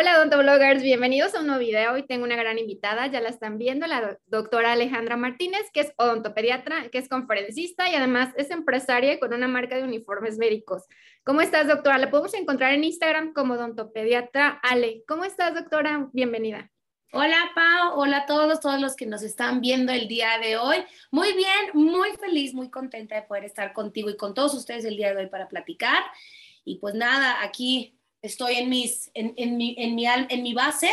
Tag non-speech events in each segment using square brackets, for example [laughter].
Hola odontobloggers, bienvenidos a un nuevo video. Hoy tengo una gran invitada, ya la están viendo, la doctora Alejandra Martínez, que es odontopediatra, que es conferencista y además es empresaria con una marca de uniformes médicos. ¿Cómo estás, doctora? La podemos encontrar en Instagram como odontopediatra Ale. ¿Cómo estás, doctora? Bienvenida. Hola, Pau. Hola a todos, todos los que nos están viendo el día de hoy. Muy bien, muy feliz, muy contenta de poder estar contigo y con todos ustedes el día de hoy para platicar. Y pues nada, aquí estoy en, mis, en, en, mi, en, mi, en mi base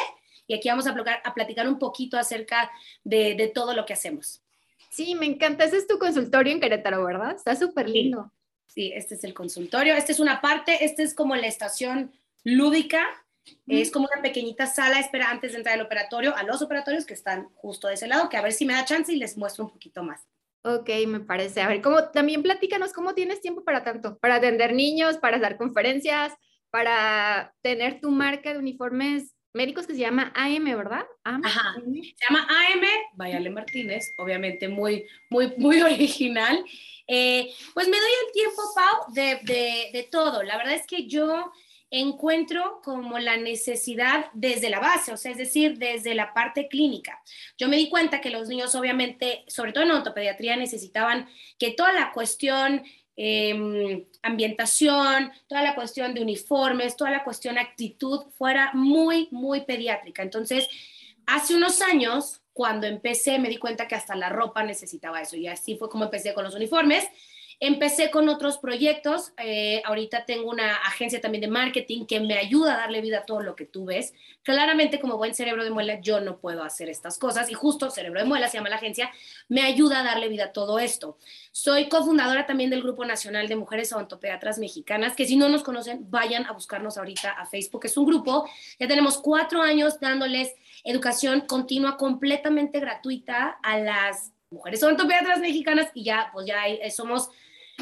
y aquí vamos a, platicar, a platicar un poquito acerca de, de, todo lo que hacemos. Sí, me encanta. Ese es tu consultorio en Querétaro, ¿verdad? Está súper lindo. Sí. sí, este es el consultorio. Esta es una parte, esta es como la estación lúdica. Es como una pequeñita sala espera antes de entrar al operatorio, a los operatorios que están justo de ese lado, que a ver si me da chance y les muestro un poquito más. Ok, me parece. A ver, ¿cómo, también platícanos cómo tienes tiempo para tanto, para atender niños, para dar conferencias, para tener tu marca de uniformes médicos que se llama AM, ¿verdad? Ajá. Se llama AM, Vayale Martínez, obviamente muy, muy, muy [laughs] original. Eh, pues me doy el tiempo, Pau, de, de, de, todo. La verdad es que yo encuentro como la necesidad desde la base, o sea, es decir, desde la parte clínica. Yo me di cuenta que los niños, obviamente, sobre todo en ortopediatría, necesitaban que toda la cuestión eh, ambientación, toda la cuestión de uniformes, toda la cuestión actitud fuera muy, muy pediátrica. Entonces, hace unos años, cuando empecé, me di cuenta que hasta la ropa necesitaba eso y así fue como empecé con los uniformes. Empecé con otros proyectos. Eh, ahorita tengo una agencia también de marketing que me ayuda a darle vida a todo lo que tú ves. Claramente, como buen cerebro de muela, yo no puedo hacer estas cosas y justo Cerebro de Muela se llama la agencia, me ayuda a darle vida a todo esto. Soy cofundadora también del Grupo Nacional de Mujeres Odontopediatras Mexicanas, que si no nos conocen, vayan a buscarnos ahorita a Facebook. Es un grupo, ya tenemos cuatro años dándoles educación continua completamente gratuita a las mujeres odontopediatras mexicanas y ya, pues ya somos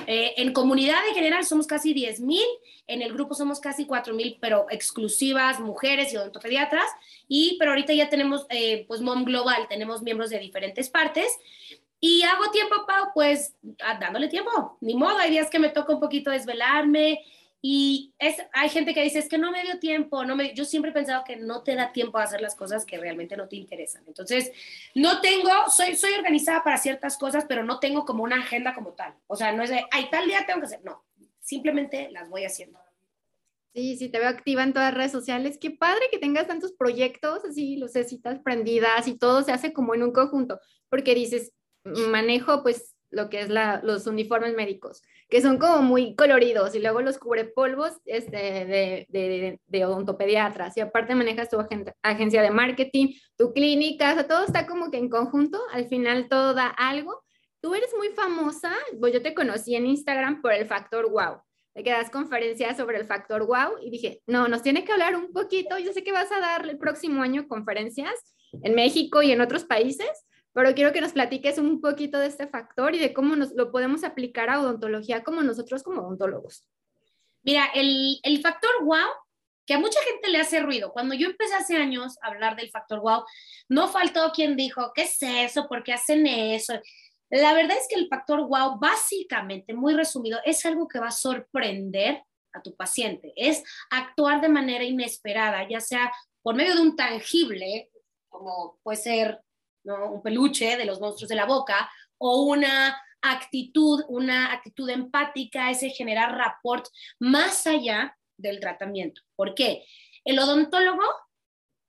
eh, en comunidad en general somos casi 10 mil, en el grupo somos casi 4 mil, pero exclusivas mujeres y odontopediatras, y pero ahorita ya tenemos eh, pues MOM Global, tenemos miembros de diferentes partes, y hago tiempo, Pau, pues dándole tiempo, ni modo, hay días que me toca un poquito desvelarme, y es, hay gente que dice, es que no me dio tiempo, no me, yo siempre he pensado que no te da tiempo a hacer las cosas que realmente no te interesan. Entonces, no tengo, soy, soy organizada para ciertas cosas, pero no tengo como una agenda como tal. O sea, no es de, ay, tal día tengo que hacer, no, simplemente las voy haciendo. Sí, sí, te veo activa en todas las redes sociales. Qué padre que tengas tantos proyectos, así, lucecitas prendidas y todo se hace como en un conjunto, porque dices, manejo pues lo que es los uniformes médicos, que son como muy coloridos y luego los cubrepolvos este, de, odontopediatras y aparte manejas tu agencia de marketing, tu clínica, o todo está como que en conjunto, al final todo da algo. Tú eres muy famosa, pues yo te conocí en Instagram por el factor wow, de que das conferencias sobre el factor wow y dije, no, nos tiene que hablar un poquito, yo sé que vas a dar el próximo año conferencias en México y en otros países, pero quiero que nos platiques un poquito de este factor y de cómo nos lo podemos aplicar a odontología como nosotros como odontólogos. Mira, el, el factor wow, que a mucha gente le hace ruido. Cuando yo empecé hace años a hablar del factor wow, no faltó quien dijo, ¿qué es eso? ¿Por qué hacen eso? La verdad es que el factor wow, básicamente, muy resumido, es algo que va a sorprender a tu paciente. Es actuar de manera inesperada, ya sea por medio de un tangible, como puede ser un peluche de los monstruos de la boca, o una actitud, una actitud empática, ese generar rapport más allá del tratamiento. ¿Por qué? El odontólogo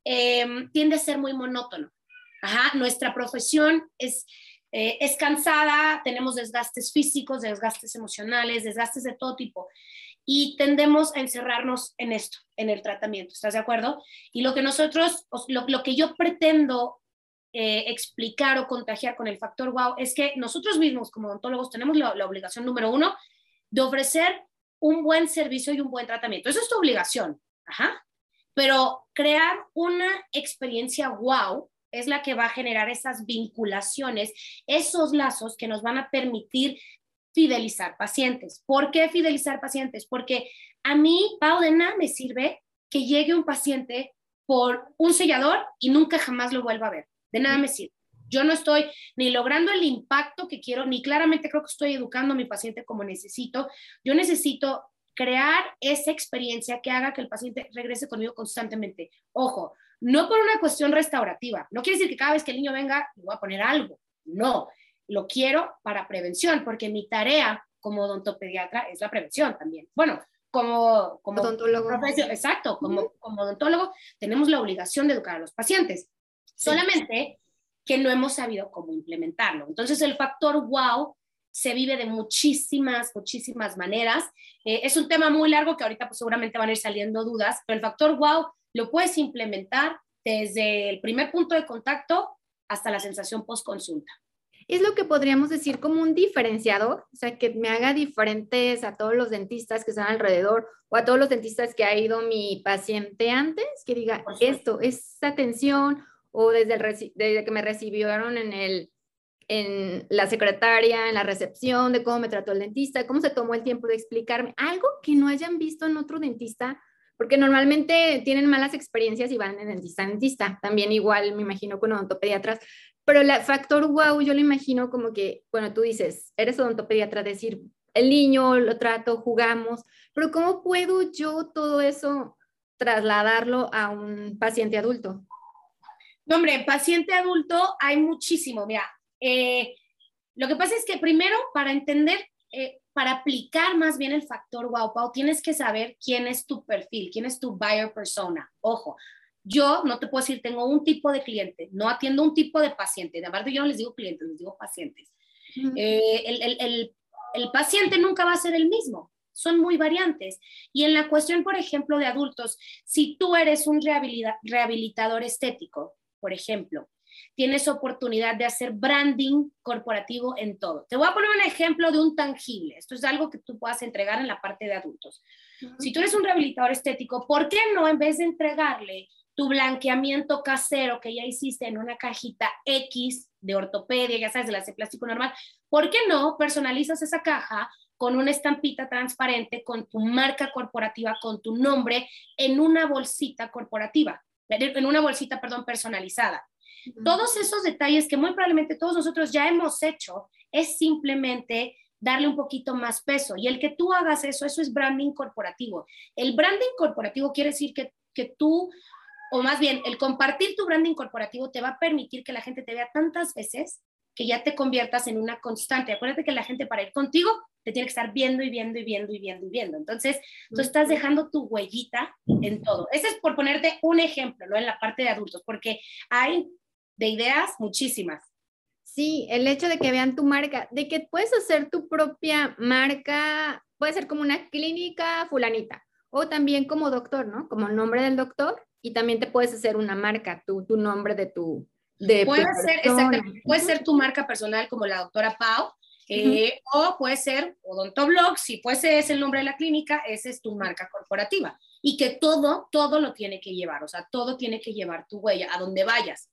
em, tiende a ser muy monótono. nuestra profesión es, eh, es cansada, tenemos desgastes físicos, desgastes emocionales, desgastes de todo tipo. Y tendemos a encerrarnos en esto, en el tratamiento. ¿Estás de acuerdo? Y lo que nosotros, lo, lo que yo pretendo eh, explicar o contagiar con el factor wow es que nosotros mismos como odontólogos tenemos la, obligación número uno de ofrecer un buen servicio y un buen tratamiento. Eso es tu obligación. Ajá. Pero crear una experiencia wow es la que va a generar esas vinculaciones, esos lazos que nos van a permitir fidelizar pacientes. ¿Por qué fidelizar pacientes? Porque a mí, Pau, de nada me sirve que llegue un paciente por un sellador y nunca jamás lo vuelva a ver de nada me sirve. Yo no estoy ni logrando el impacto que quiero, ni claramente creo que estoy educando a mi paciente como necesito. Yo necesito crear esa experiencia que haga que el paciente regrese conmigo constantemente. Ojo, no por una cuestión restaurativa. No quiere decir que cada vez que el niño venga le voy a poner algo. No, lo quiero para prevención, porque mi tarea como odontopediatra es la prevención también. Bueno, como, como odontólogo. Exacto, como, como odontólogo tenemos la obligación de educar a los pacientes. Solamente que no hemos sabido cómo implementarlo. Entonces el factor wow se vive de muchísimas, muchísimas maneras. Eh, es un tema muy largo que ahorita pues, seguramente van a ir saliendo dudas, pero el factor wow lo puedes implementar desde el primer punto de contacto hasta la sensación post consulta. Es lo que podríamos decir como un diferenciador, o sea, que me haga diferentes a todos los dentistas que están alrededor o a todos los dentistas que ha ido mi paciente antes, que diga esto, esta atención o desde, el, desde que me recibieron en, el, en la secretaria, en la recepción, de cómo me trató el dentista, cómo se tomó el tiempo de explicarme, algo que no hayan visto en otro dentista, porque normalmente tienen malas experiencias y van de dentista a dentista, también igual me imagino con odontopediatras, pero el factor wow yo lo imagino como que, bueno, tú dices, eres odontopediatra, decir, el niño lo trato, jugamos, pero ¿cómo puedo yo todo eso trasladarlo a un paciente adulto? No, hombre, paciente adulto hay muchísimo. Mira, eh, lo que pasa es que primero, para entender, eh, para aplicar más bien el factor wow, Pau, tienes que saber quién es tu perfil, quién es tu buyer persona. Ojo, yo no te puedo decir, tengo un tipo de cliente, no atiendo un tipo de paciente. De verdad, yo no les digo clientes, les digo pacientes. Eh, el, el, el, el paciente nunca va a ser el mismo son muy variantes. Y en la cuestión, por ejemplo, de adultos, si tú eres un rehabilitador estético, por ejemplo, tienes oportunidad de hacer branding corporativo en todo. Te voy a poner un ejemplo de un tangible. Esto es algo que tú puedas entregar en la parte de adultos. Si tú eres un rehabilitador estético, ¿por qué no en vez de entregarle tu blanqueamiento casero que ya hiciste en una cajita X de ortopedia, ya sabes, de la de plástico normal, ¿por qué no personalizas esa caja con una estampita transparente, con tu marca corporativa, con tu nombre en una bolsita corporativa? En una bolsita, perdón, personalizada. Todos esos detalles que muy probablemente todos nosotros ya hemos hecho es simplemente darle un poquito más peso. Y el que tú hagas eso, eso es branding corporativo. El branding corporativo quiere decir que, que tú, o más bien, el compartir tu branding corporativo te va a permitir que la gente te vea tantas veces que ya te conviertas en una constante. Acuérdate que la gente para ir contigo te tiene que estar viendo y viendo y viendo y viendo y viendo. Entonces, tú estás dejando tu huellita en todo. Ese es por ponerte un ejemplo, ¿no? En la parte de adultos, porque hay de ideas muchísimas. Sí, el hecho de que vean tu marca, de que puedes hacer tu propia marca, puede ser como una clínica fulanita, o también como doctor, ¿no? Como nombre del doctor, y también te puedes hacer una marca, tu, tu nombre de tu, puede ser, puede ser tu marca personal como la doctora Pau, eh, o puede ser Odontoblog, si fuese ese el nombre de la clínica, esa es tu marca corporativa. Y que todo, todo lo tiene que llevar, o sea, todo tiene que llevar tu huella a donde vayas.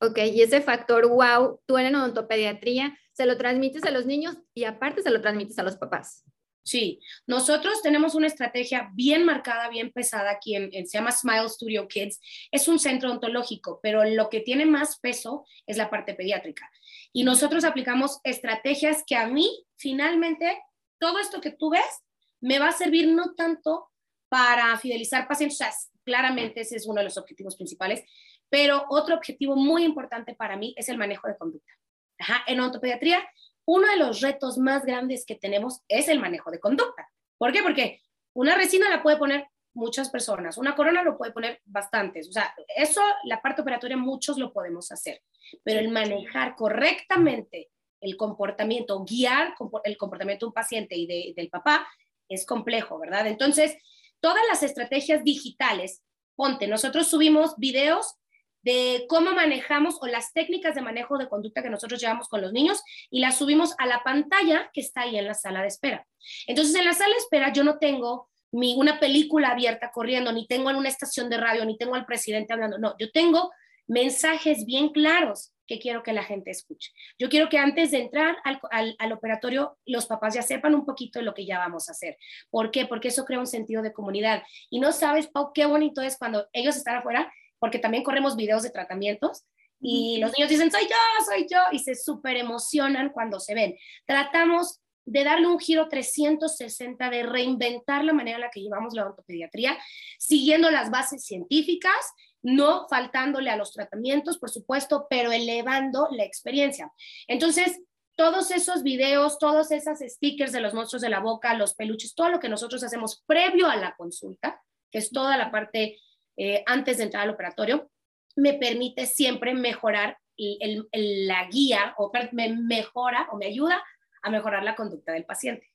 Ok, y ese factor wow, tú en odontopediatría se lo transmites a los niños y aparte se lo transmites a los papás. Sí, nosotros tenemos una estrategia bien marcada, bien pesada aquí en, se llama Smile Studio Kids. Es un centro ontológico, pero lo que tiene más peso es la parte pediátrica. Y nosotros aplicamos estrategias que a mí, finalmente, todo esto que tú ves, me va a servir no tanto para fidelizar pacientes, o sea, claramente ese es uno de los objetivos principales, pero otro objetivo muy importante para mí es el manejo de conducta. Ajá, en ontopediatría uno de los retos más grandes que tenemos es el manejo de conducta. ¿Por qué? Porque una resina la puede poner muchas personas, una corona lo puede poner bastantes. O sea, eso, la parte operatoria, muchos lo podemos hacer, pero el manejar correctamente el comportamiento, guiar el comportamiento de un paciente y del papá es complejo, ¿verdad? Entonces, todas las estrategias digitales, ponte, nosotros subimos videos de cómo manejamos o las técnicas de manejo de conducta que nosotros llevamos con los niños y las subimos a la pantalla que está ahí en la sala de espera. Entonces, en la sala de espera yo no tengo mi, una película abierta corriendo, ni tengo en una estación de radio, ni tengo al presidente hablando, no, yo tengo mensajes bien claros que quiero que la gente escuche. Yo quiero que antes de entrar al, al, operatorio, los papás ya sepan un poquito de lo que ya vamos a hacer. ¿Por qué? Porque eso crea un sentido de comunidad. Y no sabes, Pau, qué bonito es cuando ellos están afuera porque también corremos videos de tratamientos y los niños dicen, soy yo, soy yo, y se súper emocionan cuando se ven. Tratamos de darle un giro 360, de reinventar la manera en la que llevamos la ortopediatría, siguiendo las bases científicas, no faltándole a los tratamientos, por supuesto, pero elevando la experiencia. Entonces, todos esos videos, todos esos stickers de los monstruos de la boca, los peluches, todo lo que nosotros hacemos previo a la consulta, que es toda la parte eh, antes de entrar al operatorio, me permite siempre mejorar la guía o me mejora o me ayuda a mejorar la conducta del paciente.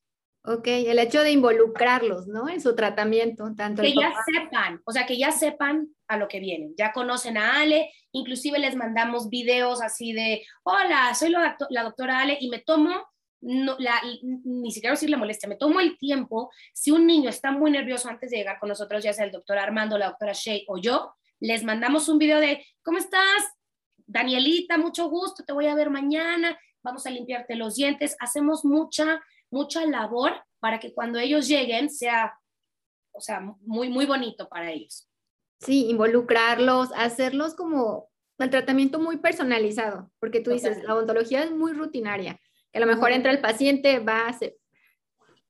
Ok, el hecho de involucrarlos, ¿no? En su tratamiento, tanto que ya sepan, o sea, que ya sepan a lo que vienen, ya conocen a Ale, inclusive les mandamos videos así de, hola, soy la, doctora Ale y me tomo, no, la, ni siquiera decir la molestia, me tomo el tiempo, si un niño está muy nervioso antes de llegar con nosotros, ya sea el doctor Armando, la doctora Shea o yo, les mandamos un video de, ¿cómo estás? Danielita, mucho gusto, te voy a ver mañana, vamos a limpiarte los dientes, hacemos mucha, mucha labor para que cuando ellos lleguen sea, o sea, muy, muy bonito para ellos. Sí, involucrarlos, hacerlos como el tratamiento muy personalizado, porque tú dices, la odontología es muy rutinaria, a lo mejor entra el paciente, va, se,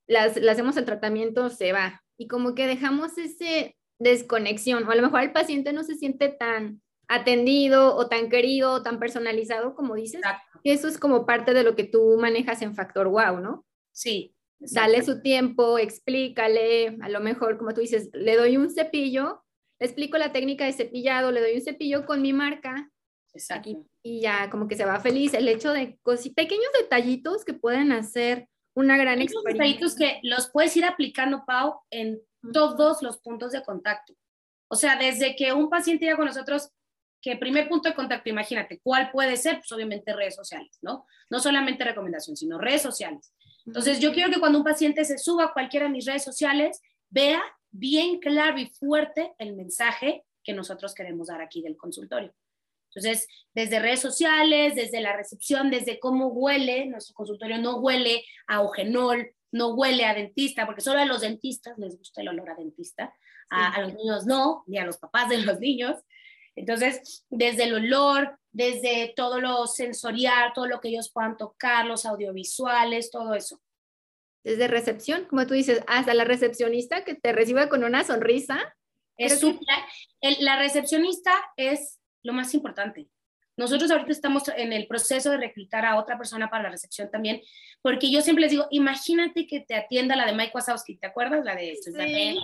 las, le hacemos el tratamiento, se va, y como que dejamos ese desconexión, o a lo mejor el paciente no se siente tan atendido o tan querido o tan personalizado como dices, eso es como parte de lo que tú manejas en Factor Wow, ¿no? Sí. Dale su tiempo, explícale, a lo mejor, como tú dices, le doy un cepillo, le explico la técnica de cepillado, le doy un cepillo con mi marca. Exacto. Y, ya como que se va feliz. El hecho de pequeños detallitos que pueden hacer una gran experiencia. Detallitos que los puedes ir aplicando, Pau, en todos los puntos de contacto. O sea, desde que un paciente llega con nosotros, que primer punto de contacto, imagínate, ¿cuál puede ser? Pues obviamente redes sociales, ¿no? No solamente recomendación, sino redes sociales. Entonces, yo quiero que cuando un paciente se suba a cualquiera de mis redes sociales, vea bien claro y fuerte el mensaje que nosotros queremos dar aquí del consultorio. Entonces, desde redes sociales, desde la recepción, desde cómo huele, nuestro consultorio no huele a ojenol, no huele a dentista, porque solo a los dentistas les gusta el olor a dentista, a, los niños no, ni a los papás de los niños. Entonces, desde el olor, desde todo lo sensorial, todo lo que ellos puedan tocar, los audiovisuales, todo eso. Desde recepción, como tú dices, hasta la recepcionista que te recibe con una sonrisa. Es la recepcionista es lo más importante. Nosotros ahorita estamos en el proceso de reclutar a otra persona para la recepción también, porque yo siempre les digo, imagínate que te atienda la de Mike Wazowski, ¿te acuerdas? La de sí.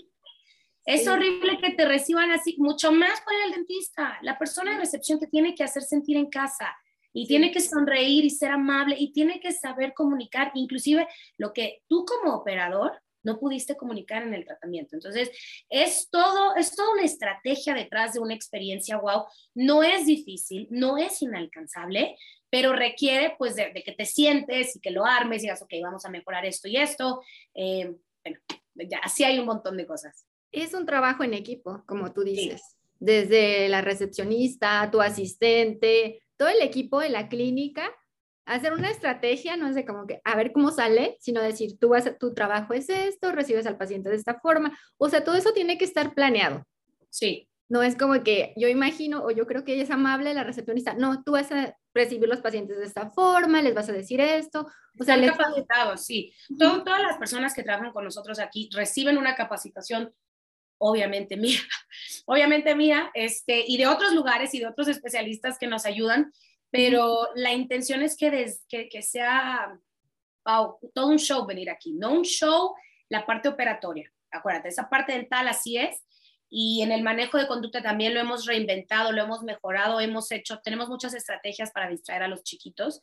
Es horrible que te reciban así, mucho más para el dentista. La persona de recepción te tiene que hacer sentir en casa y tiene que sonreír y ser amable y tiene que saber comunicar, inclusive lo que tú como operador no pudiste comunicar en el tratamiento. Entonces, es todo, es toda una estrategia detrás de una experiencia wow. No es difícil, no es inalcanzable, pero requiere pues de, que te sientes y que lo armes y digas, ok, vamos a mejorar esto y esto. Eh, bueno, ya, así hay un montón de cosas. Es un trabajo en equipo, como tú dices. Desde la recepcionista, tu asistente, todo el equipo de la clínica hacer una estrategia no es de como que a ver cómo sale, sino decir, tú vas, tu trabajo es esto, recibes al paciente de esta forma. O sea, todo eso tiene que estar planeado. Sí. No es como que yo imagino o yo creo que ella es amable la recepcionista. No, tú vas a recibir los pacientes de esta forma, les vas a decir esto. O sea, les... capacitados, sí. todas las personas que trabajan con nosotros aquí reciben una capacitación obviamente mía, [laughs] obviamente mía, este, y de otros lugares y de otros especialistas que nos ayudan, pero la intención es que, que, sea todo un show venir aquí, no un show, la parte operatoria. Acuérdate, esa parte dental así es. Y en el manejo de conducta también lo hemos reinventado, lo hemos mejorado, hemos hecho, tenemos muchas estrategias para distraer a los chiquitos,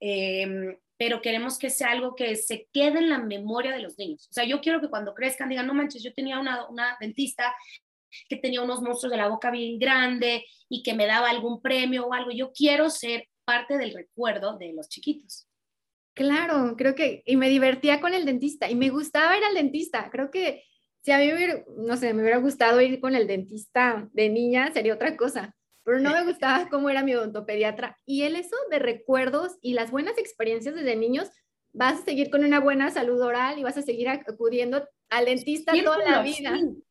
em, pero queremos que sea algo que se quede en la memoria de los niños. O sea, yo quiero que cuando crezcan digan, no manches, yo tenía una, una dentista que tenía unos monstruos de la boca bien grande y que me daba algún premio o algo. Yo quiero ser parte del recuerdo de los chiquitos. Claro, creo que, y me divertía con el dentista y me gustaba ir al dentista. Creo que si a mí me hubiera, no sé, me hubiera gustado ir con el dentista de niña, sería otra cosa, pero no me [laughs] gustaba cómo era mi odontopediatra. Y el eso de recuerdos y las buenas experiencias desde niños, vas a seguir con una buena salud oral y vas a seguir acudiendo al dentista toda la vida. sí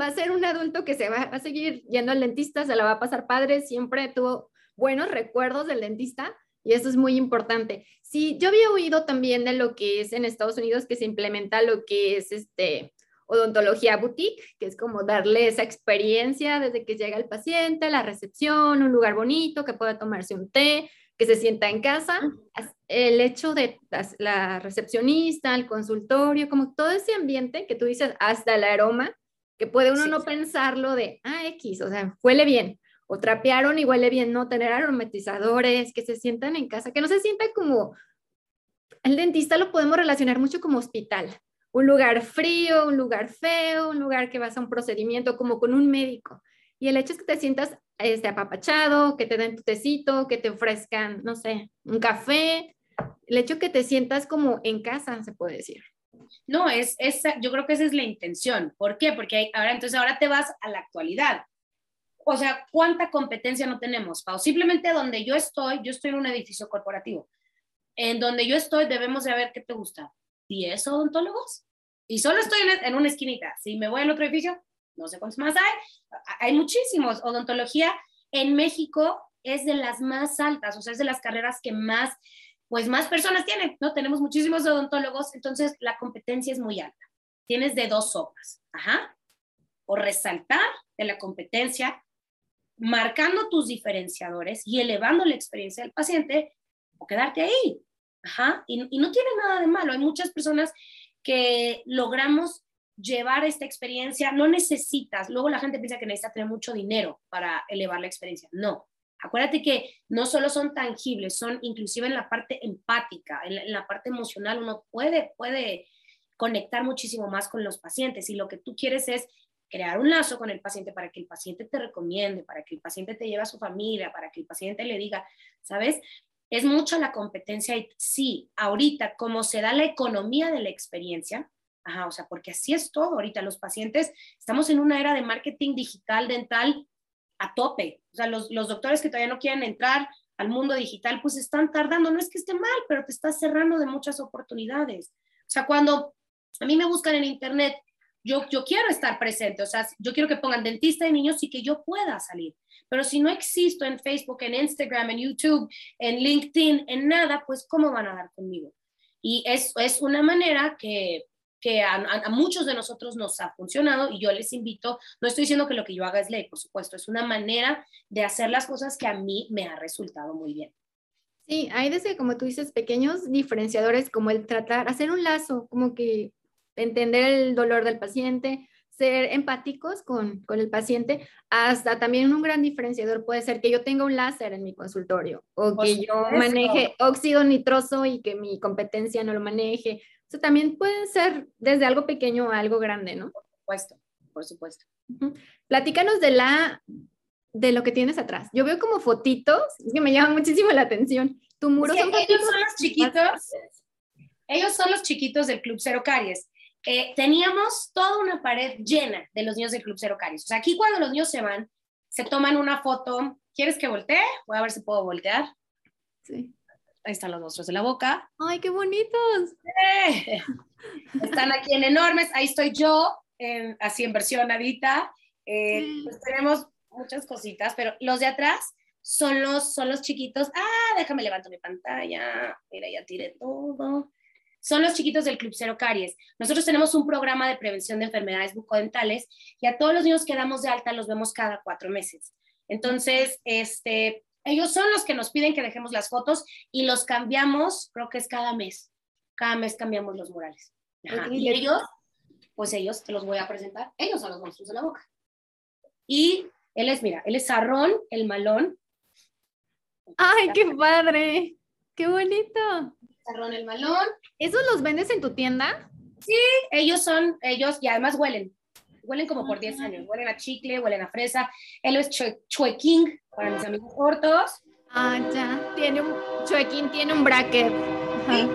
va a ser un adulto que se va, a seguir yendo al dentista, se la va a pasar padre, siempre tuvo buenos recuerdos del dentista Y eso es muy importante. Sí, yo había oído también de lo que es en Estados Unidos que se implementa lo que es este odontología boutique, que es como darle esa experiencia desde que llega el paciente, la recepción, un lugar bonito, que pueda tomarse un té, que se sienta en casa. El hecho de la recepcionista, el consultorio, como todo ese ambiente que tú dices, hasta el aroma, que puede uno no pensarlo de, ah, X, o sea, huele bien, o trapearon y huele bien, no tener aromatizadores, que se sientan en casa, que no se sienta como, el dentista lo podemos relacionar mucho como hospital, un lugar frío, un lugar feo, un lugar que vas a un procedimiento como con un médico. Y el hecho es que te sientas este, apapachado, que te den tu tecito, que te ofrezcan, no sé, un café. El hecho que te sientas como en casa, se puede decir. No, es, esa, yo creo que esa es la intención. ¿Por qué? Porque ahora, entonces ahora te vas a la actualidad. O sea, ¿cuánta competencia no tenemos, Pau? Simplemente donde yo estoy, yo estoy en un edificio corporativo. En donde yo estoy, debemos de ver qué te gusta. ¿10 odontólogos? Y solo estoy en, en una esquinita. Si me voy al otro edificio, no sé cuántos más hay. Hay muchísimos. Odontología en México es de las más altas, o sea, es de las carreras que más pues más personas tienen, ¿no? Tenemos muchísimos odontólogos, entonces la competencia es muy alta. Tienes de dos sopas, ajá. O resaltar de la competencia, marcando tus diferenciadores y elevando la experiencia del paciente, o quedarte ahí, ajá. Y, y no tiene nada de malo. Hay muchas personas que logramos llevar esta experiencia, no necesitas, luego la gente piensa que necesita tener mucho dinero para elevar la experiencia. No, Acuérdate que no solo son tangibles, son inclusive en la parte empática, en la, parte emocional, uno puede, puede conectar muchísimo más con los pacientes y lo que tú quieres es crear un lazo con el paciente para que el paciente te recomiende, para que el paciente te lleve a su familia, para que el paciente le diga, ¿sabes? Es mucho la competencia y sí, ahorita como se da la economía de la experiencia, ajá, o sea, porque así es todo ahorita, los pacientes, estamos en una era de marketing digital, dental, a tope. O sea, los, doctores que todavía no quieren entrar al mundo digital, pues están tardando. No es que esté mal, pero te estás cerrando de muchas oportunidades. O sea, cuando a mí me buscan en internet, yo, yo quiero estar presente. O sea, yo quiero que pongan dentista de niños y que yo pueda salir. Pero si no existo en Facebook, en Instagram, en YouTube, en LinkedIn, en nada, pues ¿cómo van a dar conmigo? Y es, es una manera que que a, muchos de nosotros nos ha funcionado y yo les invito, no estoy diciendo que lo que yo haga es ley, por supuesto, es una manera de hacer las cosas que a mí me ha resultado muy bien. Sí, hay desde, como tú dices, pequeños diferenciadores como el tratar, hacer un lazo, como que entender el dolor del paciente, ser empáticos con, con, el paciente, hasta también un gran diferenciador puede ser que yo tenga un láser en mi consultorio o que yo maneje óxido nitroso y que mi competencia no lo maneje sea, también puede ser desde algo pequeño a algo grande, ¿no? Por supuesto, por supuesto. Platícanos de la de lo que tienes atrás. Yo veo como fotitos que me llaman muchísimo la atención. Tu muro son ellos son los chiquitos. Ellos son los chiquitos del Club Cero Caries. Eh, teníamos toda una pared llena de los niños del Club Cero Caries. O sea, aquí cuando los niños se van, se toman una foto. ¿Quieres que voltee? Voy a ver si puedo voltear. Sí. Ahí están los monstruos de la boca. ¡Ay, qué bonitos! Están aquí en enormes. Ahí estoy yo, así en versión adita. Eh, pues tenemos muchas cositas, pero los de atrás son los, son los chiquitos. Ah, déjame levanto mi pantalla. Mira, ya tiré todo. Son los chiquitos del Club Cero Caries. Nosotros tenemos un programa de prevención de enfermedades bucodentales y a todos los niños que damos de alta los vemos cada cuatro meses. Entonces, este, ellos son los que nos piden que dejemos las fotos y los cambiamos, creo que es cada mes. Cada mes cambiamos los murales. Y ellos, pues ellos te los voy a presentar. Ellos son los monstruos de la boca. Y él es, mira, él es Sarrón, el malón. ¡Ay, qué padre! ¡Qué bonito! Sarrón, el malón. ¿Esos los vendes en tu tienda? Sí, ellos son, ellos, y además huelen huelen como por 10 años, huelen a chicle, huelen a fresa. Él es chuequín para mis amigos cortos. Ah, ya, tiene un, chuequín tiene un bracket. Sí.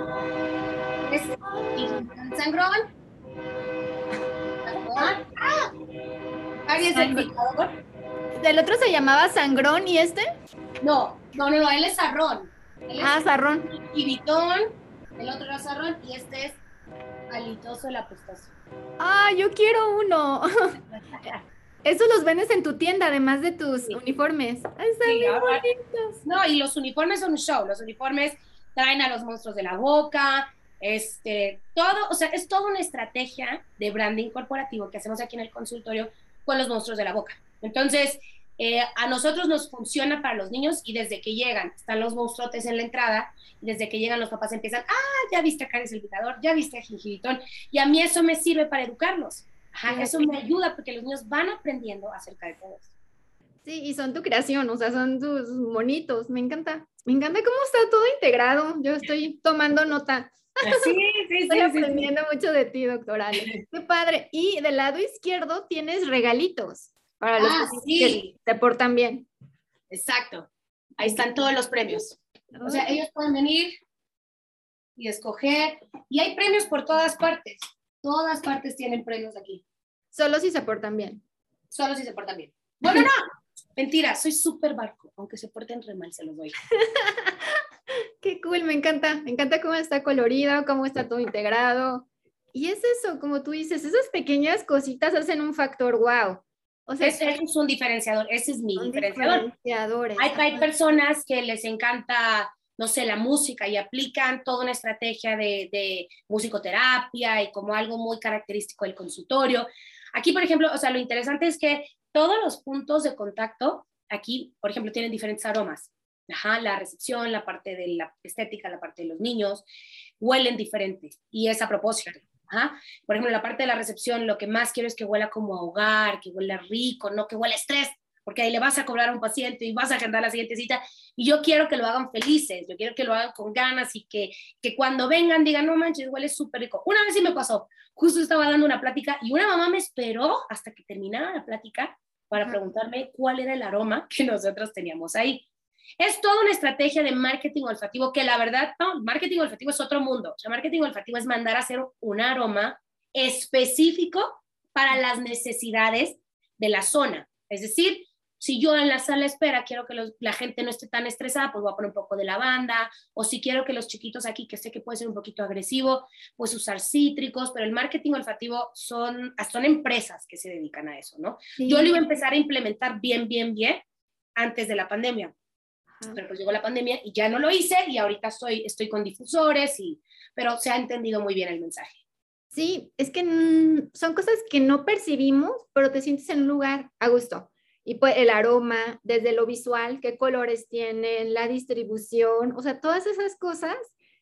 Es sangrón. Ah, es el. ¿Del otro se llamaba sangrón y este? No, no, no, él es sarrón. ah, sarrón. Y bitón, el otro era sarrón y este es alitoso el apestoso. ¡Ah, yo quiero uno! [laughs] Eso los vendes en tu tienda, además de tus uniformes. Están Sí, bien ahora- bonitos. No, y los uniformes son un show. Los uniformes traen a los monstruos de la boca, este, todo, o sea, es toda una estrategia de branding corporativo que hacemos aquí en el consultorio con los monstruos de la boca. Entonces, eh, a nosotros nos funciona para los niños y desde que llegan, están los monstruotes en la entrada, y desde que llegan los papás empiezan, ah, ya viste a Caris el Picador, ya viste a Gingivitón, y a mí eso me sirve para educarlos. Ajá, Claro. eso me ayuda porque los niños van aprendiendo acerca de todo esto. Sí, y son tu creación, o sea, son tus monitos. Me encanta. Me encanta cómo está todo integrado. Yo estoy tomando nota. Sí, sí, Estoy aprendiendo mucho de ti, doctora. Qué padre. Y del lado izquierdo tienes regalitos para los Ah, sí. que te portan bien. Exacto. Ahí están todos los premios. O sea, ellos pueden venir y escoger. Y hay premios por todas partes. Todas partes tienen premios aquí. Solo si se portan bien. Solo si se portan bien. Bueno, no. [laughs] Mentira, soy súper barco. Aunque se porten re mal, se los doy. [laughs] Qué cool, me encanta. Me encanta cómo está colorido, cómo está todo integrado. Y es eso, como tú dices, esas pequeñas cositas hacen un factor wow. O sea, Ese es un diferenciador. Ese es mi diferenciador. Hay, hay personas que les encanta, no sé, la música y aplican toda una estrategia de, de musicoterapia y como algo muy característico del consultorio. Aquí, por ejemplo, o sea, lo interesante es que todos los puntos de contacto aquí, por ejemplo, tienen diferentes aromas. Ajá, la recepción, la parte de la estética, la parte de los niños, huelen diferentes y es a propósito. Ajá. Por ejemplo, la parte de la recepción, lo que más quiero es que huela como a hogar, que huela rico, no que huela a estrés, porque ahí le vas a cobrar a un paciente y vas a agendar la siguiente cita. Y yo quiero que lo hagan felices, yo quiero que lo hagan con ganas y que, que cuando vengan digan, no manches, huele súper rico. Una vez sí me pasó, justo estaba dando una plática y una mamá me esperó hasta que terminara la plática para preguntarme cuál era el aroma que nosotros teníamos ahí. Es toda una estrategia de marketing olfativo que la verdad, no, marketing olfativo es otro mundo. O sea, marketing olfativo es mandar a hacer un aroma específico para las necesidades de la zona. Es decir, si yo en la sala de espera quiero que los- la gente no esté tan estresada, pues voy a poner un poco de lavanda, o si quiero que los chiquitos aquí, que sé que puede ser un poquito agresivo, pues usar cítricos, pero el marketing olfativo son, son empresas que se dedican a eso, ¿no? Sí. Yo lo iba a empezar a implementar bien, bien, bien antes de la pandemia. Pero pues llegó la pandemia y ya no lo hice y ahorita estoy, estoy con difusores, y, pero se ha entendido muy bien el mensaje. Sí, es que son cosas que no percibimos, pero te sientes en un lugar a gusto. Y pues el aroma, desde lo visual, qué colores tienen, la distribución, o sea, todas esas cosas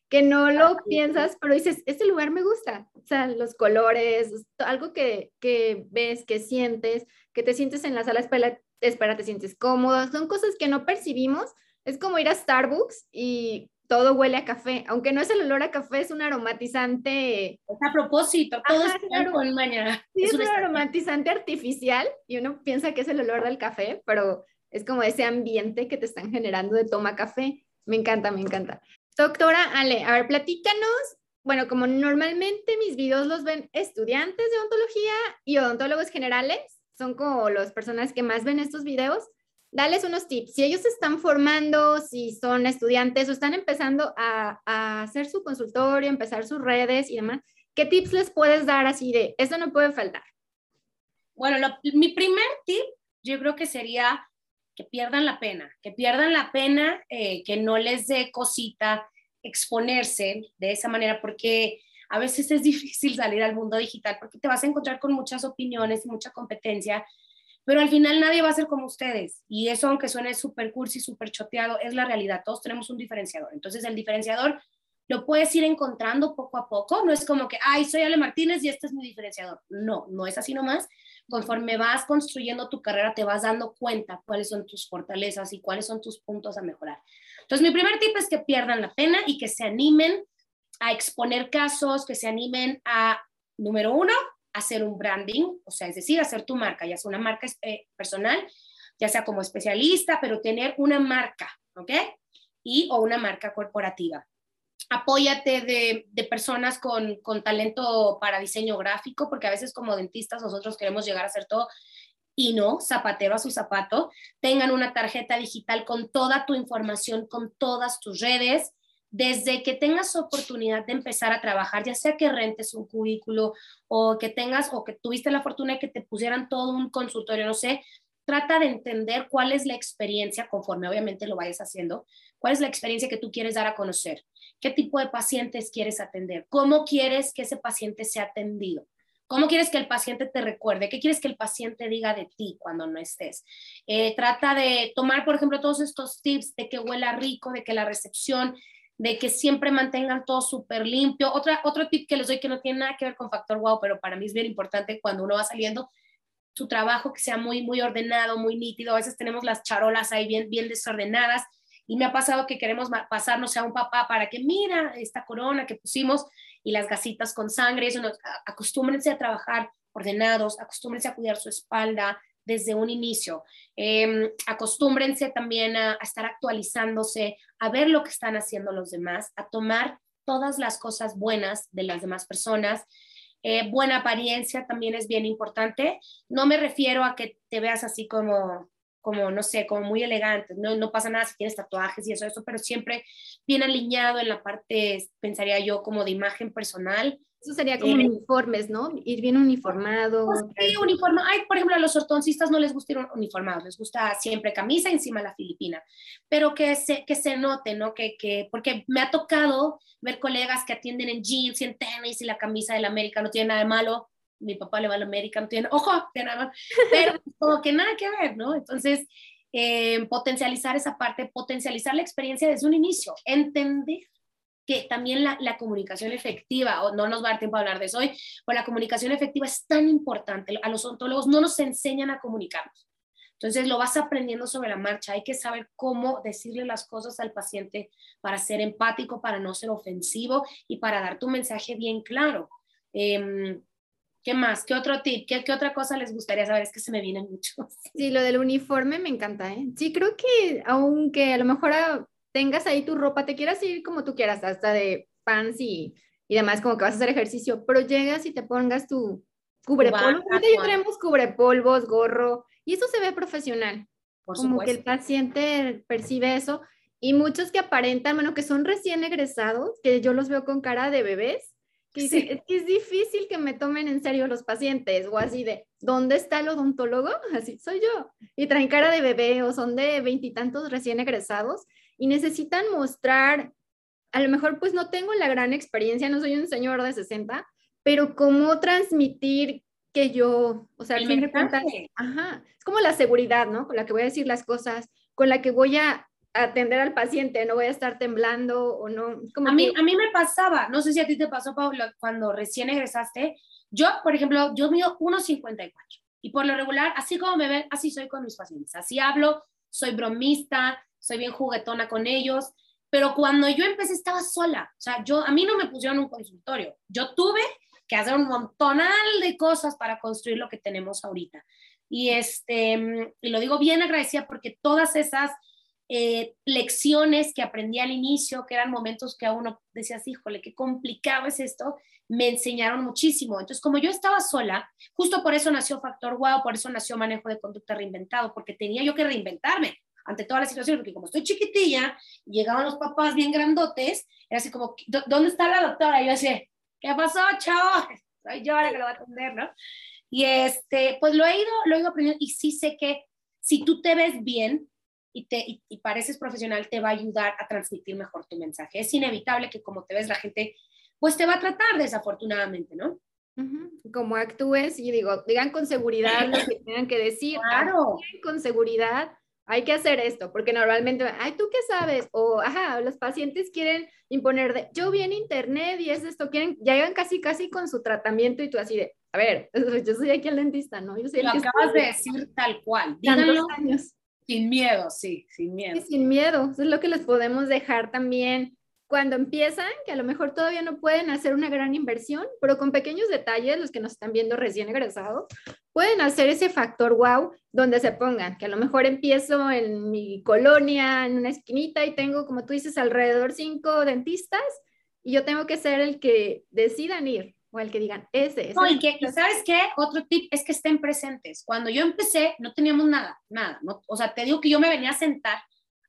que no lo piensas, pero dices, este lugar me gusta. O sea, los colores, algo que, que ves, que sientes, que te sientes en la sala espera, espera, te sientes cómodo. Son cosas que no percibimos. Es como ir a Starbucks y todo huele a café, aunque no es el olor a café, es un aromatizante Es a propósito, todo Ajá, es claro. con mañana. Sí, es una un aromatizante artificial y uno piensa que es el olor del café, pero es como ese ambiente que te están generando de toma café. Me encanta, me encanta. Doctora Ale, a ver, platícanos. Bueno, como normalmente mis videos los ven estudiantes de odontología y odontólogos generales, son como las personas que más ven estos videos. Dales unos tips. Si ellos están formando, si son estudiantes o están empezando a, a hacer su consultorio, empezar sus redes y demás, ¿qué tips les puedes dar así de, esto no puede faltar? Bueno, mi primer tip yo creo que sería que pierdan la pena, que pierdan la pena, eh, que no les dé cosita exponerse de esa manera, porque a veces es difícil salir al mundo digital, porque te vas a encontrar con muchas opiniones y mucha competencia, pero al final nadie va a ser como ustedes. Y eso, aunque suene súper cursi, súper choteado, es la realidad. Todos tenemos un diferenciador. Entonces, el diferenciador lo puedes ir encontrando poco a poco. No es como que, ay, soy Ale Martínez y este es mi diferenciador. No, no es así nomás. Conforme vas construyendo tu carrera, te vas dando cuenta cuáles son tus fortalezas y cuáles son tus puntos a mejorar. Entonces, mi primer tip es que pierdan la pena y que se animen a exponer casos, que se animen a, número uno, hacer un branding, o sea, es decir, hacer tu marca, ya sea una marca eh, personal, ya sea como especialista, pero tener una marca, ¿ok? Y o una marca corporativa. Apóyate de, personas con, con talento para diseño gráfico, porque a veces como dentistas nosotros queremos llegar a hacer todo y no, zapatero a su zapato, tengan una tarjeta digital con toda tu información, con todas tus redes, desde que tengas oportunidad de empezar a trabajar, ya sea que rentes un cubículo o que tengas o que tuviste la fortuna de que te pusieran todo un consultorio, no sé, trata de entender cuál es la experiencia, conforme obviamente lo vayas haciendo, cuál es la experiencia que tú quieres dar a conocer, qué tipo de pacientes quieres atender, cómo quieres que ese paciente sea atendido. ¿Cómo quieres que el paciente te recuerde? ¿Qué quieres que el paciente diga de ti cuando no estés? Eh, trata de tomar, por ejemplo, todos estos tips de que huela rico, de que la recepción, de que siempre mantengan todo súper limpio. Otra, otro tip que les doy que no tiene nada que ver con factor wow, pero para mí es bien importante cuando uno va saliendo, su trabajo que sea muy, muy ordenado, muy nítido. A veces tenemos las charolas ahí bien, bien desordenadas y me ha pasado que queremos pasarnos a un papá para que mira esta corona que pusimos y las gasitas con sangre. Eso acostúmbrense a trabajar ordenados, acostúmbrense a cuidar su espalda desde un inicio. Eh, acostúmbrense también a, estar actualizándose, a ver lo que están haciendo los demás, a tomar todas las cosas buenas de las demás personas. Eh, buena apariencia también es bien importante. No me refiero a que te veas así como como, no sé, como muy elegante, no, no pasa nada si tienes tatuajes y eso, eso, pero siempre bien alineado en la parte, pensaría yo, como de imagen personal. Eso sería como eh, uniformes, ¿no? Ir bien uniformado. Pues sí, uniforme. Ay, por ejemplo, a los ortoncistas no les gusta ir uniformados, les gusta siempre camisa encima la filipina, pero que se, que se note, ¿no? Que, que, porque me ha tocado ver colegas que atienden en jeans y en tenis y la camisa del América no tiene nada de malo, mi papá le va al América, no tiene, ojo, [laughs] nada pero como que nada que ver, ¿no? Entonces, eh, potencializar esa parte, potencializar la experiencia desde un inicio, entender que también la, la, comunicación efectiva, o no nos va a dar tiempo a hablar de eso hoy, pero la comunicación efectiva es tan importante. A los ontólogos no nos enseñan a comunicarnos. Entonces lo vas aprendiendo sobre la marcha. Hay que saber cómo decirle las cosas al paciente para ser empático, para no ser ofensivo y para dar tu mensaje bien claro. Eh, ¿Qué más? ¿Qué otro tip? ¿Qué, ¿Qué, otra cosa les gustaría saber? Es que se me vienen muchos. [laughs] Sí, lo del uniforme me encanta, ¿eh? Sí, creo que aunque a lo mejor ah, tengas ahí tu ropa, te quieras ir como tú quieras, hasta de pants y, y demás, como que vas a hacer ejercicio, pero llegas y te pongas tu cubrepolvos. Ahorita ya tenemos cubrepolvos, gorro, y eso se ve profesional. Por como que el paciente percibe eso. Y muchos que aparentan, bueno, que son recién egresados, que yo los veo con cara de bebés, es que es difícil que me tomen en serio los pacientes o así de, ¿dónde está el odontólogo? [laughs] Así, soy yo. Y traen cara de bebé o son de veintitantos recién egresados y necesitan mostrar, a lo mejor pues no tengo la gran experiencia, no soy un señor de 60, pero cómo transmitir que yo, o sea, al fin de cuentas, ajá, es como la seguridad, ¿no? Con la que voy a decir las cosas, con la que voy a atender al paciente, no voy a estar temblando o no. Como a, mí, a mí me pasaba, no sé si a ti te pasó, Pablo, cuando recién egresaste, yo, por ejemplo, yo mido 1,54 y por lo regular, así como me ven, así soy con mis pacientes, así hablo, soy bromista, soy bien juguetona con ellos, pero cuando yo empecé estaba sola, o sea, yo, a mí no me pusieron un consultorio, yo tuve que hacer un montonal de cosas para construir lo que tenemos ahorita. Y, este, y lo digo bien agradecida porque todas esas eh, lecciones que aprendí al inicio, que eran momentos que a uno decías, híjole, qué complicado es esto, me enseñaron muchísimo. Entonces, como yo estaba sola, justo por eso nació Factor Wow, por eso nació Manejo de Conducta Reinventado, porque tenía yo que reinventarme ante toda la situación, porque como estoy chiquitilla, llegaban los papás bien grandotes, era así como, ¿dónde está la doctora? Y yo decía, ¿qué pasó, chavo? [laughs] Soy yo la que lo va a atender, ¿no? Y este, pues lo he ido, lo he ido aprendiendo y sí sé que si tú te ves bien, y, te, y, pareces profesional, te va a ayudar a transmitir mejor tu mensaje. Es inevitable que como te ves la gente, pues te va a tratar desafortunadamente, ¿no? Como actúes y digo, digan con seguridad lo que tengan que decir. [laughs] Claro. Con seguridad, hay que hacer esto, porque normalmente, ay, ¿tú qué sabes? O, ajá, los pacientes quieren imponer de, yo vi en internet y es esto, quieren, llegan casi, casi con su tratamiento y tú así de, a ver, [laughs] yo soy aquí el dentista, ¿no? Yo soy lo acabas de decir tal cual. Díganlo, años. Sin miedo, sí, sin miedo. sin miedo, eso es lo que les podemos dejar también cuando empiezan, que a lo mejor todavía no pueden hacer una gran inversión, pero con pequeños detalles, los que nos están viendo recién egresados, pueden hacer ese factor wow donde se pongan, que a lo mejor empiezo en mi colonia, en una esquinita y tengo, como tú dices, alrededor cinco dentistas y yo tengo que ser el que decidan ir o el que digan, ese, es. No, y que, ¿sabes qué? Otro tip es que estén presentes. Cuando yo empecé, no teníamos nada, nada. No, o sea, te digo que yo me venía a sentar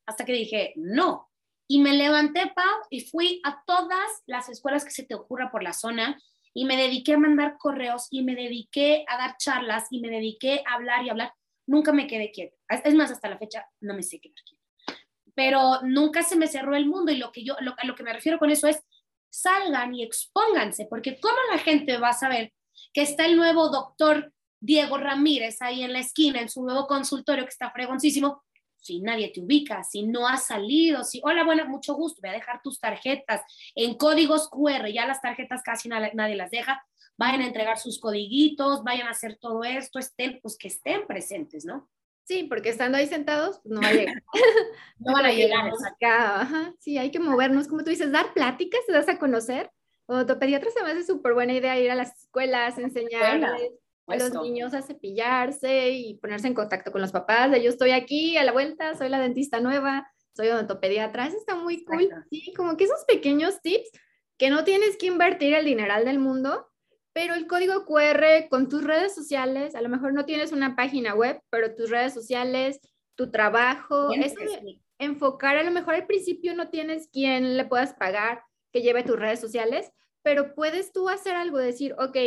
hasta que dije, no. Y me levanté, Pau, y fui a todas las escuelas que se te ocurra por la zona y me dediqué a mandar correos y me dediqué a dar charlas y me dediqué a hablar y hablar. Nunca me quedé quieta. Es más, hasta la fecha no me sé quedar quieta. Pero nunca se me cerró el mundo y lo que yo, lo, a lo que me refiero con eso es salgan y expónganse, porque ¿cómo la gente va a saber que está el nuevo doctor Diego Ramírez ahí en la esquina, en su nuevo consultorio que está fregoncísimo, si nadie te ubica, si no has salido, si, hola, bueno, mucho gusto, voy a dejar tus tarjetas en códigos QR, ya las tarjetas casi nadie las deja, vayan a entregar sus codiguitos, vayan a hacer todo esto, estén, pues que estén presentes, ¿no? Sí, porque estando ahí sentados, pues, no va a llegar. [laughs] no van a llegar. Acá, Sí, hay que movernos, como tú dices, dar pláticas, te das a conocer. Ortopediatra se me hace súper buena idea ir a las escuelas, enseñarles a los niños a cepillarse y ponerse en contacto con los papás. De yo estoy aquí a la vuelta, soy la dentista nueva, soy odontopediatra. Eso está muy cool. Sí, como que esos pequeños tips que no tienes que invertir el dineral del mundo, pero el código QR con tus redes sociales, a lo mejor no tienes una página web, pero tus redes sociales, tu trabajo, eso enfocar, a lo mejor al principio no tienes quien le puedas pagar que lleve tus redes sociales, pero puedes tú hacer algo, decir, ok,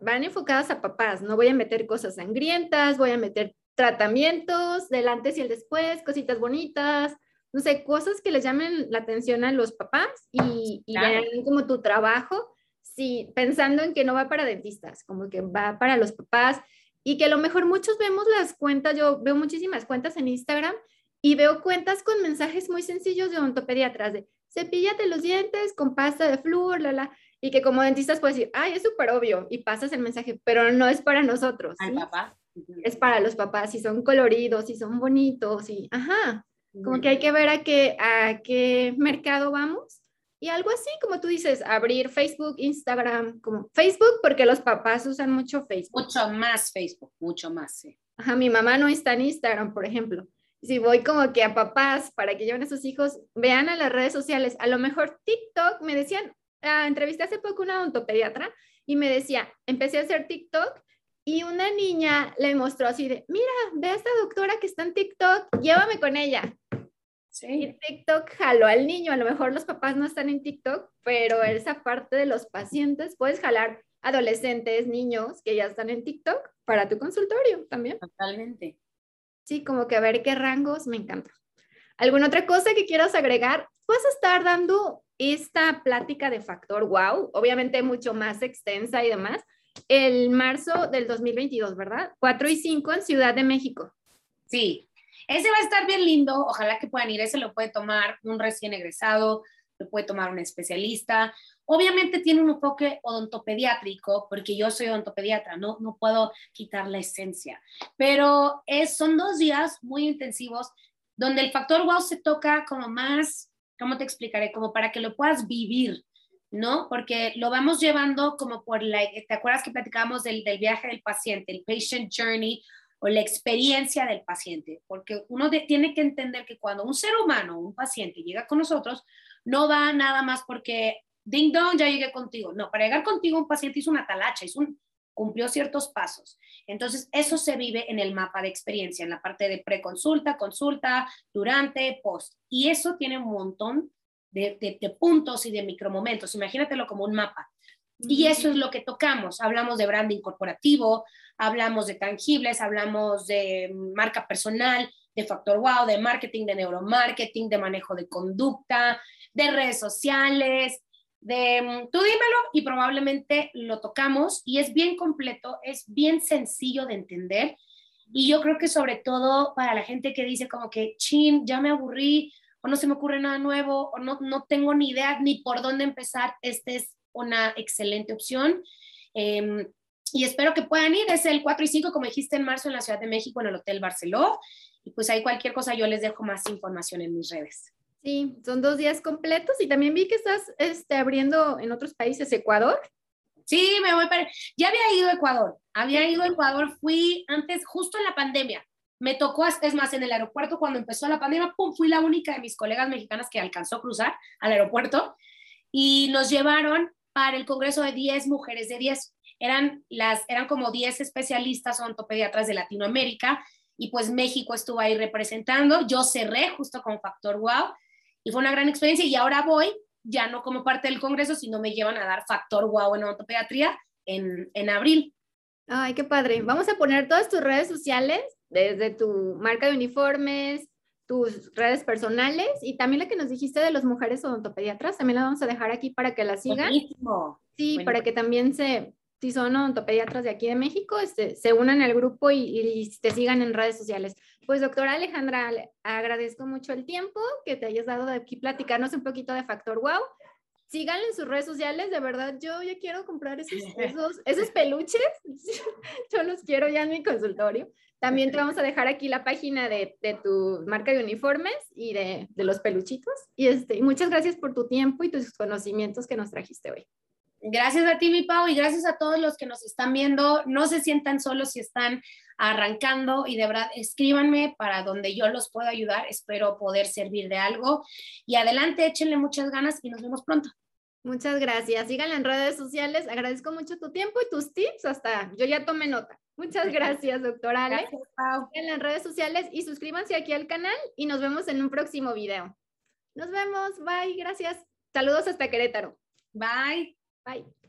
van enfocadas a papás, no voy a meter cosas sangrientas, voy a meter tratamientos del antes y el después, cositas bonitas, no sé, cosas que les llamen la atención a los papás y, y como tu trabajo sí, pensando en que no va para dentistas, como que va para los papás y que a lo mejor muchos vemos las cuentas, yo veo muchísimas cuentas en Instagram y veo cuentas con mensajes muy sencillos de atrás de cepíllate los dientes con pasta de flúor, la, la, y que como dentistas puedes decir, ay, es súper obvio, y pasas el mensaje, pero no es para nosotros. ¿sí? papá. Es para los papás, si son coloridos, si son bonitos, y, ajá, como que hay que ver a qué, a qué mercado vamos y algo así, como tú dices, abrir Facebook, Instagram, como Facebook, porque los papás usan mucho Facebook. Mucho más Facebook, mucho más, sí. Ajá, mi mamá no está en Instagram, por ejemplo. Si voy como que a papás para que lleven a sus hijos, vean a las redes sociales. A lo mejor TikTok, me decían, ah, entrevisté hace poco una odontopediatra y me decía, empecé a hacer TikTok y una niña le mostró así de, mira, ve a esta doctora que está en TikTok, llévame con ella. Sí. TikTok jaló al niño, a lo mejor los papás no están en TikTok, pero esa parte de los pacientes puedes jalar adolescentes, niños que ya están en TikTok para tu consultorio también. Totalmente. Sí, como que a ver qué rangos me encanta. ¿Alguna otra cosa que quieras agregar? Puedes estar dando esta plática de factor wow, obviamente mucho más extensa y demás, el marzo del 2022, ¿verdad? 4 y 5 en Ciudad de México. Sí, ese va a estar bien lindo, ojalá que puedan ir, ese lo puede tomar un recién egresado, lo puede tomar un especialista. Obviamente tiene un enfoque odontopediátrico, porque yo soy odontopediatra, no, no puedo quitar la esencia, pero es, son dos días muy intensivos donde el factor wow se toca como más, ¿cómo te explicaré? Como para que lo puedas vivir, ¿no? Porque lo vamos llevando como por la, ¿te acuerdas que platicábamos del, del viaje del paciente, el patient journey? O la experiencia del paciente, porque uno tiene que entender que cuando un ser humano, un paciente llega con nosotros, no va nada más porque ding dong, ya llegué contigo. No, para llegar contigo un paciente hizo una talacha, hizo un, cumplió ciertos pasos. Entonces, eso se vive en el mapa de experiencia, en la parte de preconsulta, consulta, durante, post. Y eso tiene un montón de, de, puntos y de micromomentos. Imagínatelo como un mapa. Y eso es lo que tocamos. Hablamos de branding corporativo, hablamos de tangibles, hablamos de marca personal, de factor wow, de marketing, de neuromarketing, de manejo de conducta, de redes sociales, de mm, tú dímelo y probablemente lo tocamos y es bien completo, es bien sencillo de entender y yo creo que sobre todo para la gente que dice como que, chin, ya me aburrí o no se me ocurre nada nuevo o no, no tengo ni idea ni por dónde empezar, este es una excelente opción. Em, y espero que puedan ir. Es el 4 y 5, como dijiste, en marzo en la Ciudad de México, en el Hotel Barceló. Y pues ahí cualquier cosa yo les dejo más información en mis redes. Sí, son dos días completos y también vi que estás este, abriendo en otros países, Ecuador. Sí, me voy para... Ya había ido a Ecuador, había ido a Ecuador, fui antes, justo en la pandemia. Me tocó, es más, en el aeropuerto cuando empezó la pandemia, pum, fui la única de mis colegas mexicanas que alcanzó a cruzar al aeropuerto y nos llevaron para el Congreso de 10 mujeres de 10. Eran, las, eran como 10 especialistas ontopediatras de Latinoamérica y pues México estuvo ahí representando. Yo cerré justo con Factor Wow y fue una gran experiencia y ahora voy, ya no como parte del congreso, sino me llevan a dar factor wow en odontopediatría en, en abril. Ay, qué padre. Vamos a poner todas tus redes sociales, desde tu marca de uniformes, tus redes personales y también la que nos dijiste de las mujeres odontopediatras, también la vamos a dejar aquí para que la sigan. Buenísimo. Sí, para que también se, si son odontopediatras de aquí de México, este, se unan al grupo y, y, te sigan en redes sociales. Pues doctora Alejandra, agradezco mucho el tiempo que te hayas dado de aquí platicarnos un poquito de Factor Wow. Síganle en sus redes sociales, de verdad, yo ya quiero comprar esos, [laughs] esos, esos peluches, [laughs] yo los quiero ya en mi consultorio. También te vamos a dejar aquí la página de, de tu marca de uniformes y de, de, los peluchitos. Y este, muchas gracias por tu tiempo y tus conocimientos que nos trajiste hoy. Gracias a ti, mi Pau, y gracias a todos los que nos están viendo. No se sientan solos si están arrancando y de verdad escríbanme para donde yo los pueda ayudar. Espero poder servir de algo. Y adelante, échenle muchas ganas y nos vemos pronto. Muchas gracias. Síganla en redes sociales. Agradezco mucho tu tiempo y tus tips. Hasta yo ya tomé nota. Muchas gracias, doctora Ale. Gracias, Pau. En redes sociales y suscríbanse aquí al canal y nos vemos en un próximo video. Nos vemos. Bye. Gracias. Saludos hasta Querétaro. Bye. Bye.